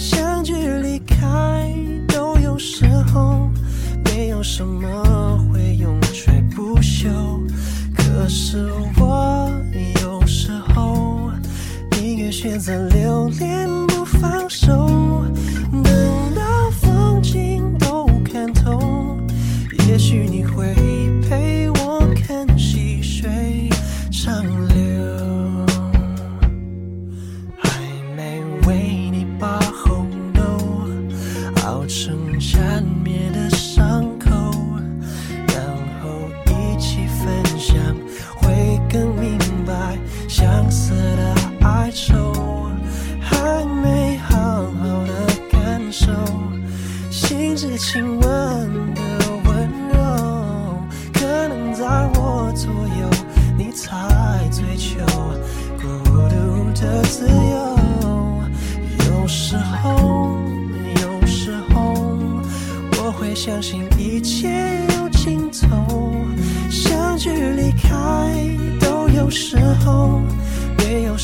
相聚离开都有时候，没有什么会永垂不朽。可是我有时候宁愿选择留恋不放手。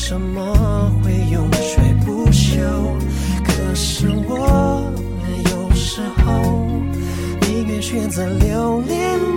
怎么会永垂不朽可是我有时候宁愿选择留恋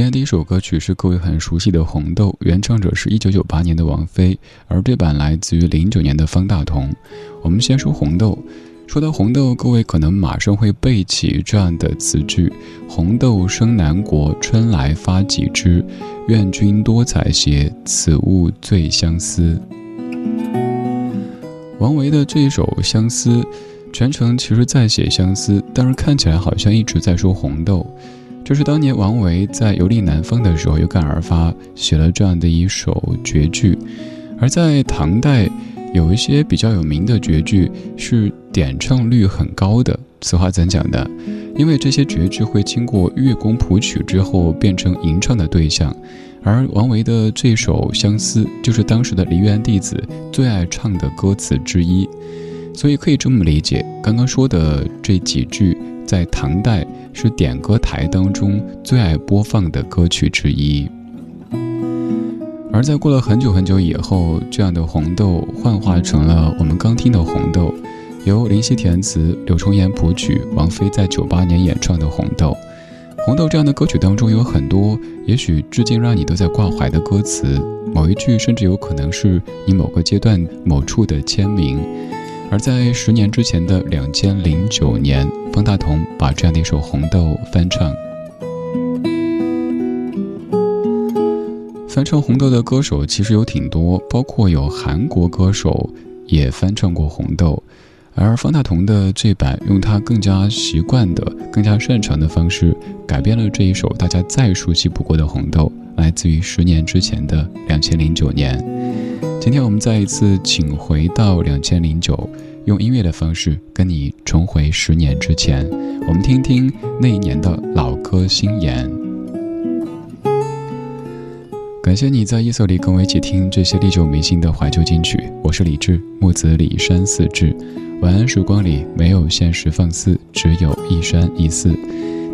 今天第一首歌曲是各位很熟悉的《红豆》，原唱者是一九九八年的王菲，而这版来自于零九年的方大同。我们先说《红豆》，说到红豆，各位可能马上会背起这样的词句：“红豆生南国，春来发几枝。愿君多采撷，此物最相思。”王维的这一首《相思》，全程其实在写相思，但是看起来好像一直在说红豆。就是当年王维在游历南方的时候有感而发，写了这样的一首绝句。而在唐代，有一些比较有名的绝句是点唱率很高的。此话怎讲的？因为这些绝句会经过乐工谱曲之后变成吟唱的对象，而王维的这首《相思》就是当时的梨园弟子最爱唱的歌词之一，所以可以这么理解，刚刚说的这几句在唐代是点歌台当中最爱播放的歌曲之一。而在过了很久很久以后，这样的红豆幻化成了我们刚听的红豆，由林夕填词，柳重言谱曲，王菲在九八年演唱的红豆。红豆这样的歌曲当中有很多，也许至今让你都在挂怀的歌词，某一句甚至有可能是你某个阶段某处的签名。而在十年之前的两千零九年，方大同把这样的一首《红豆》翻唱。翻唱《红豆》的歌手其实有挺多，包括有韩国歌手也翻唱过《红豆》。而方大同的这版，用他更加习惯的、更加擅长的方式，改编了这一首大家再熟悉不过的《红豆》，来自于十年之前的两千零九年。今天我们再一次请回到两千零九，用音乐的方式跟你重回十年之前，我们听听那一年的老歌新言。感谢你在夜色里跟我一起听这些历久弥新的怀旧金曲，我是李志，木子李山四志。晚安，时光里没有现实放肆，只有一山一寺。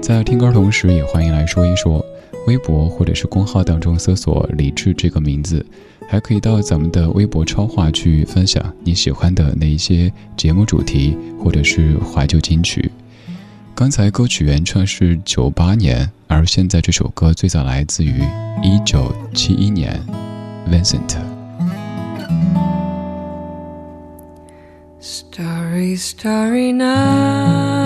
在听歌同时，也欢迎来说一说，微博或者是公号当中搜索“李志”这个名字，还可以到咱们的微博超话去分享你喜欢的那一些节目主题或者是怀旧金曲。刚才歌曲原唱是九八年，而现在这首歌最早来自于一九七一年，Vincent。Starry, starry night.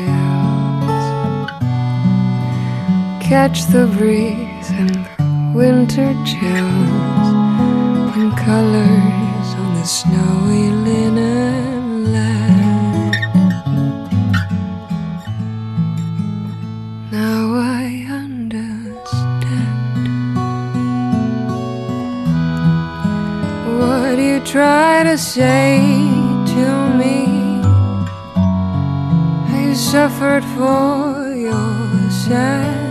catch the breeze and the winter chills, and colors on the snowy linen land. Now I understand what you try to say to me. I suffered for your sanity.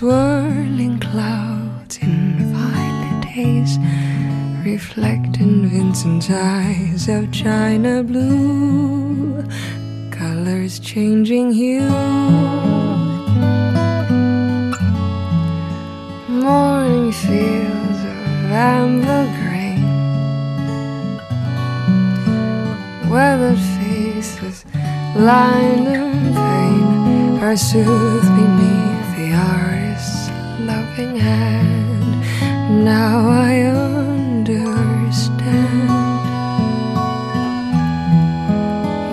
Swirling clouds in violet haze. Reflect in Vincent's eyes of china blue. Colors changing hue. morning fields of amber grain, weathered face with lined and pain are soothed beneath loving hand. Now I understand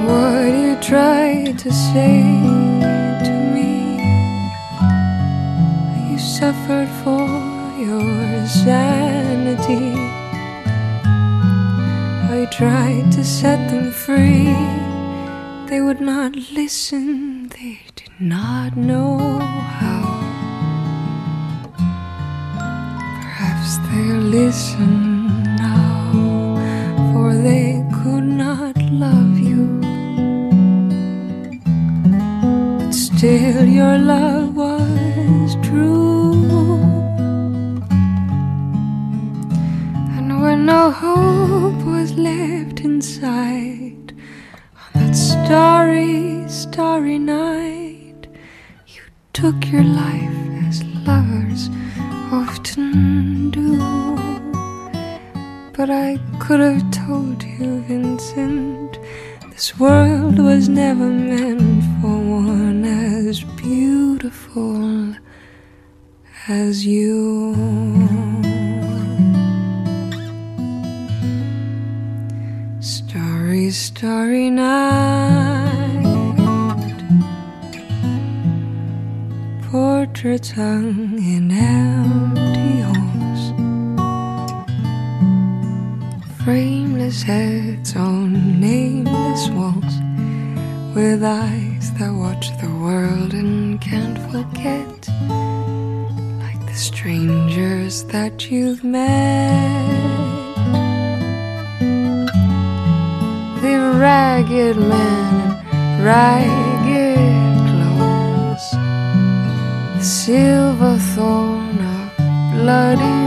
what you tried to say to me. You suffered for your sanity. I tried to set them free. They would not listen, they did not know how. Listen now, for they could not love you. But still, your love was true. And when no hope was left inside on that starry, starry night, you took your life But I could have told you, Vincent, this world was never meant for one as beautiful as you. Starry, starry night. Portraits hung in empty Frameless heads on nameless walls. With eyes that watch the world and can't forget. Like the strangers that you've met. The ragged men in ragged clothes. The silver thorn of bloody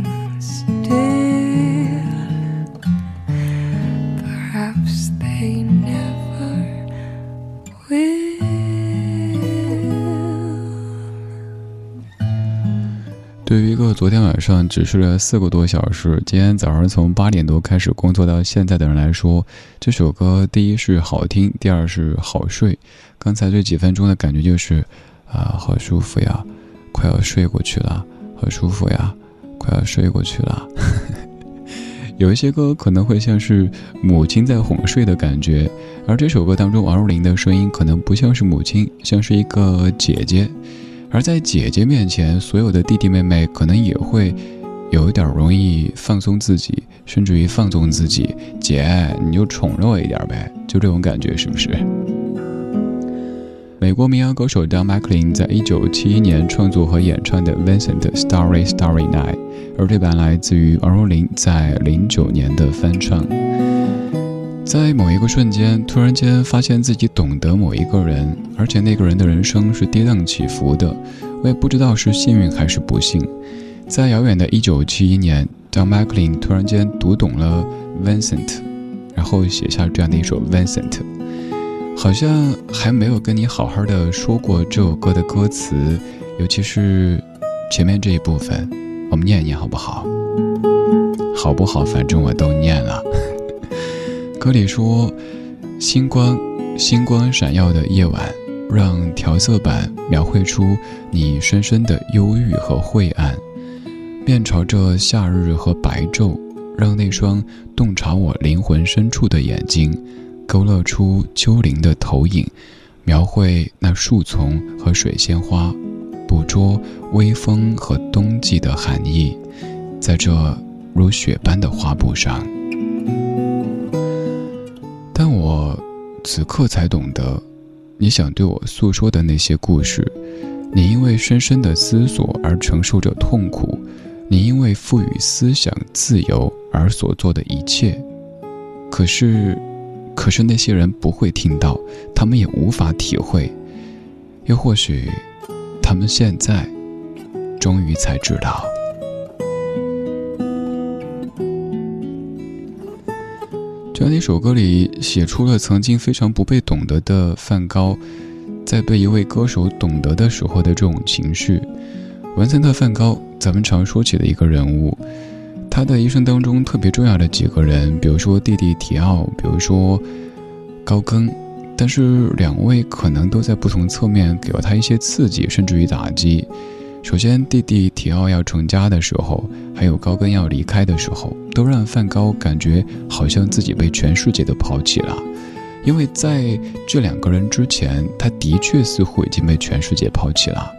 对于一个昨天晚上只睡了四个多小时，今天早上从八点多开始工作到现在的人来说，这首歌第一是好听，第二是好睡。刚才这几分钟的感觉就是，啊，好舒服呀，快要睡过去了，好舒服呀，快要睡过去了。有一些歌可能会像是母亲在哄睡的感觉，而这首歌当中王若琳的声音可能不像是母亲，像是一个姐姐。而在姐姐面前，所有的弟弟妹妹可能也会有一点容易放松自己，甚至于放纵自己。姐，你就宠着我一点呗，就这种感觉，是不是？美国民谣歌手 Don McLean 在一九七一年创作和演唱的《Vincent Starry Starry Night》，而这版来自于王若琳在零九年的翻唱。在某一个瞬间，突然间发现自己懂得某一个人，而且那个人的人生是跌宕起伏的，我也不知道是幸运还是不幸。在遥远的1971年，Don McLean 突然间读懂了 Vincent，然后写下这样的一首 Vincent。好像还没有跟你好好的说过这首歌的歌词，尤其是前面这一部分，我们念一念好不好？好不好？反正我都念了。歌里说：“星光，星光闪耀的夜晚，让调色板描绘出你深深的忧郁和晦暗。面朝着夏日和白昼，让那双洞察我灵魂深处的眼睛，勾勒出丘陵的投影，描绘那树丛和水仙花，捕捉微风和冬季的寒意，在这如雪般的花布上。”此刻才懂得，你想对我诉说的那些故事，你因为深深的思索而承受着痛苦，你因为赋予思想自由而所做的一切。可是，可是那些人不会听到，他们也无法体会，又或许，他们现在，终于才知道。这样的一首歌里写出了曾经非常不被懂得的梵高，在被一位歌手懂得的时候的这种情绪。文森特·梵高，咱们常说起的一个人物，他的一生当中特别重要的几个人，比如说弟弟提奥，比如说高更，但是两位可能都在不同侧面给了他一些刺激，甚至于打击。首先，弟弟提奥要成家的时候，还有高更要离开的时候，都让梵高感觉好像自己被全世界都抛弃了。因为在这两个人之前，他的确似乎已经被全世界抛弃了。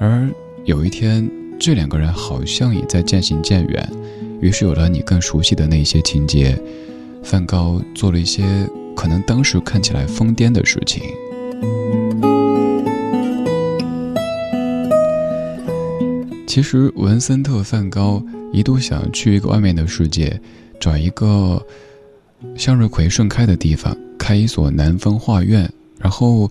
而有一天，这两个人好像也在渐行渐远，于是有了你更熟悉的那些情节。梵高做了一些可能当时看起来疯癫的事情。其实，文森特·梵高一度想去一个外面的世界，找一个向日葵盛开的地方，开一所南方画院，然后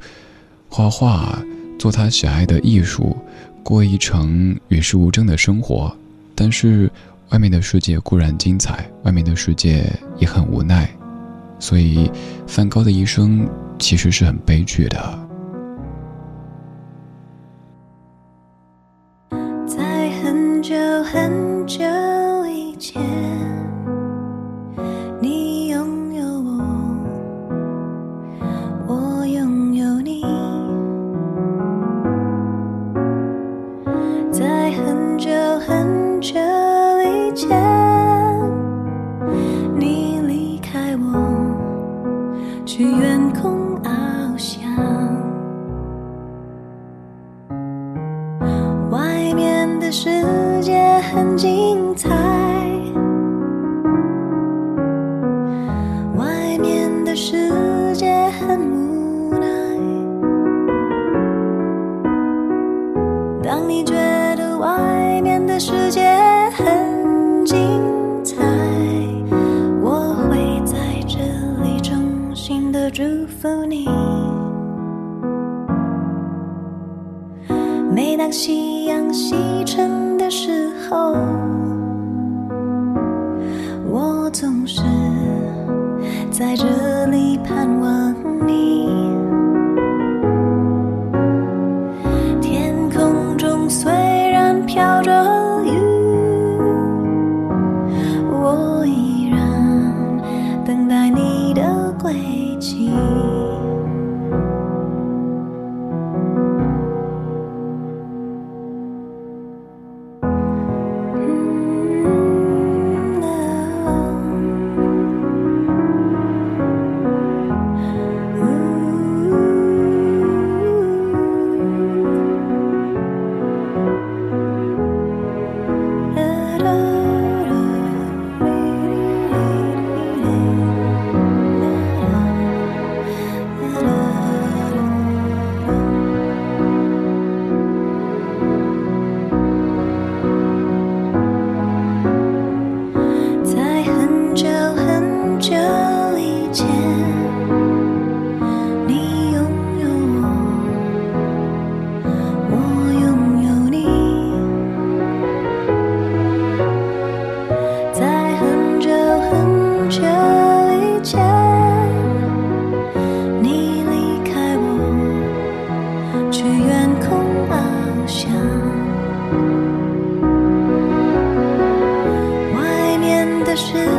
画画，做他喜爱的艺术，过一程与世无争的生活。但是，外面的世界固然精彩，外面的世界也很无奈，所以，梵高的一生其实是很悲剧的。夕阳西沉的时候我总是在这 wishes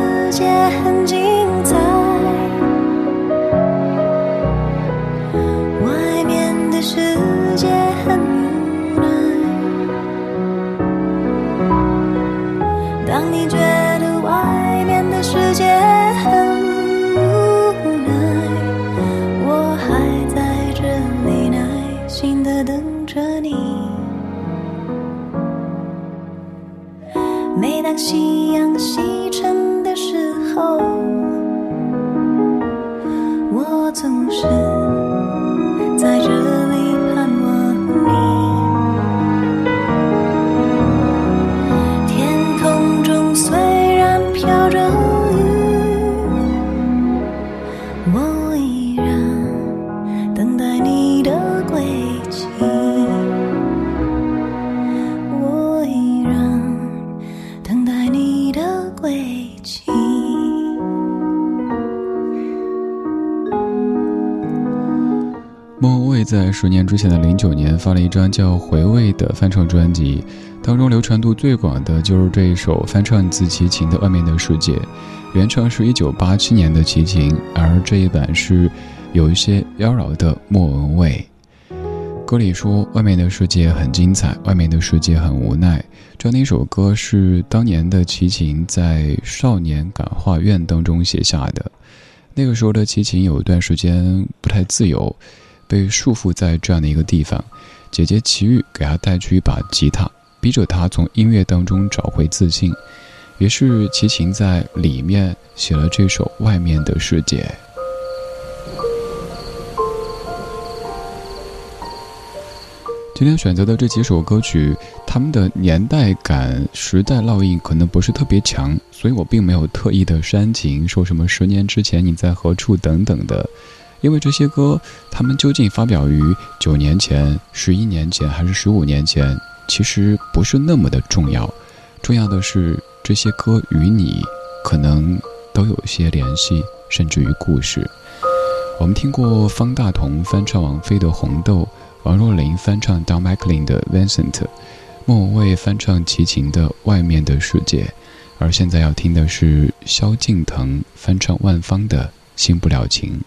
在十年之前的零九年，发了一张叫《回味》的翻唱专辑，当中流传度最广的就是这一首翻唱自齐秦的《外面的世界》，原唱是一九八七年的齐秦，而这一版是有一些妖娆的莫文蔚。歌里说：“外面的世界很精彩，外面的世界很无奈。”这样的一首歌是当年的齐秦在少年感化院当中写下的。那个时候的齐秦有一段时间不太自由。被束缚在这样的一个地方。姐姐奇遇给他带去一把吉他，逼着他从音乐当中找回自信。于是齐秦在里面写了这首《外面的世界》。今天选择的这几首歌曲，他们的年代感、时代烙印可能不是特别强，所以我并没有特意的煽情，说什么十年之前你在何处等等的。因为这些歌，他们究竟发表于九年前、十一年前还是十五年前，其实不是那么的重要。重要的是，这些歌与你可能都有些联系，甚至于故事。我们听过方大同翻唱王菲的《红豆》，王若琳翻唱 Don McLean 的《Vincent》，莫文蔚翻唱齐秦的《外面的世界》，而现在要听的是萧敬腾翻唱万芳的《新不了情》。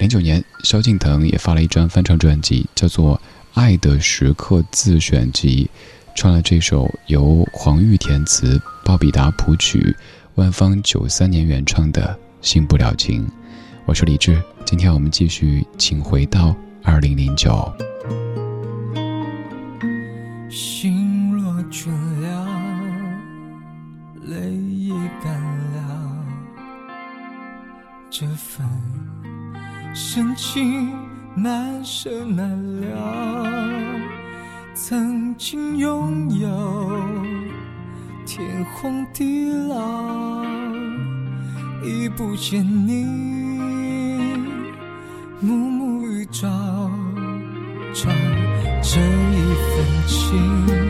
零九年，萧敬腾也发了一张翻唱专辑，叫做《爱的时刻自选集》，唱了这首由黄玉填词、鲍比达谱曲、万芳九三年原创的《新不了情》。我是李志，今天我们继续，请回到二零零九。心若倦了，泪也干了，这份。深情难舍难了，曾经拥有，天荒地老，已不见你，暮暮与朝朝，这一份情，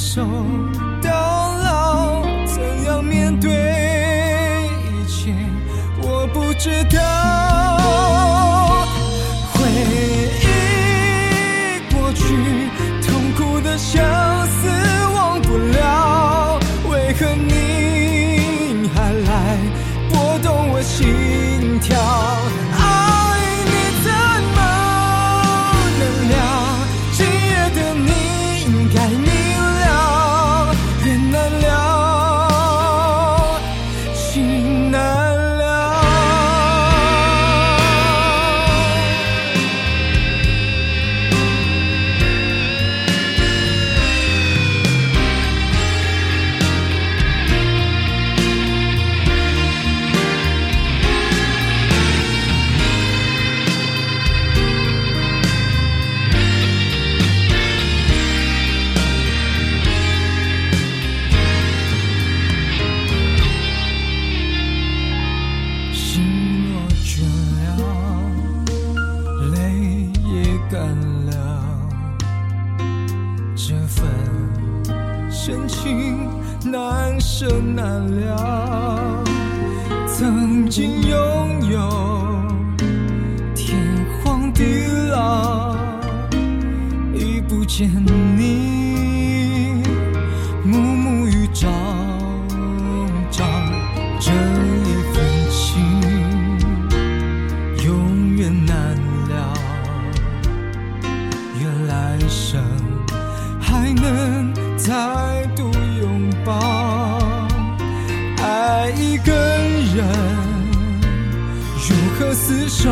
守到老？怎样面对一切？我不知道。了。爱一个人，如何厮守？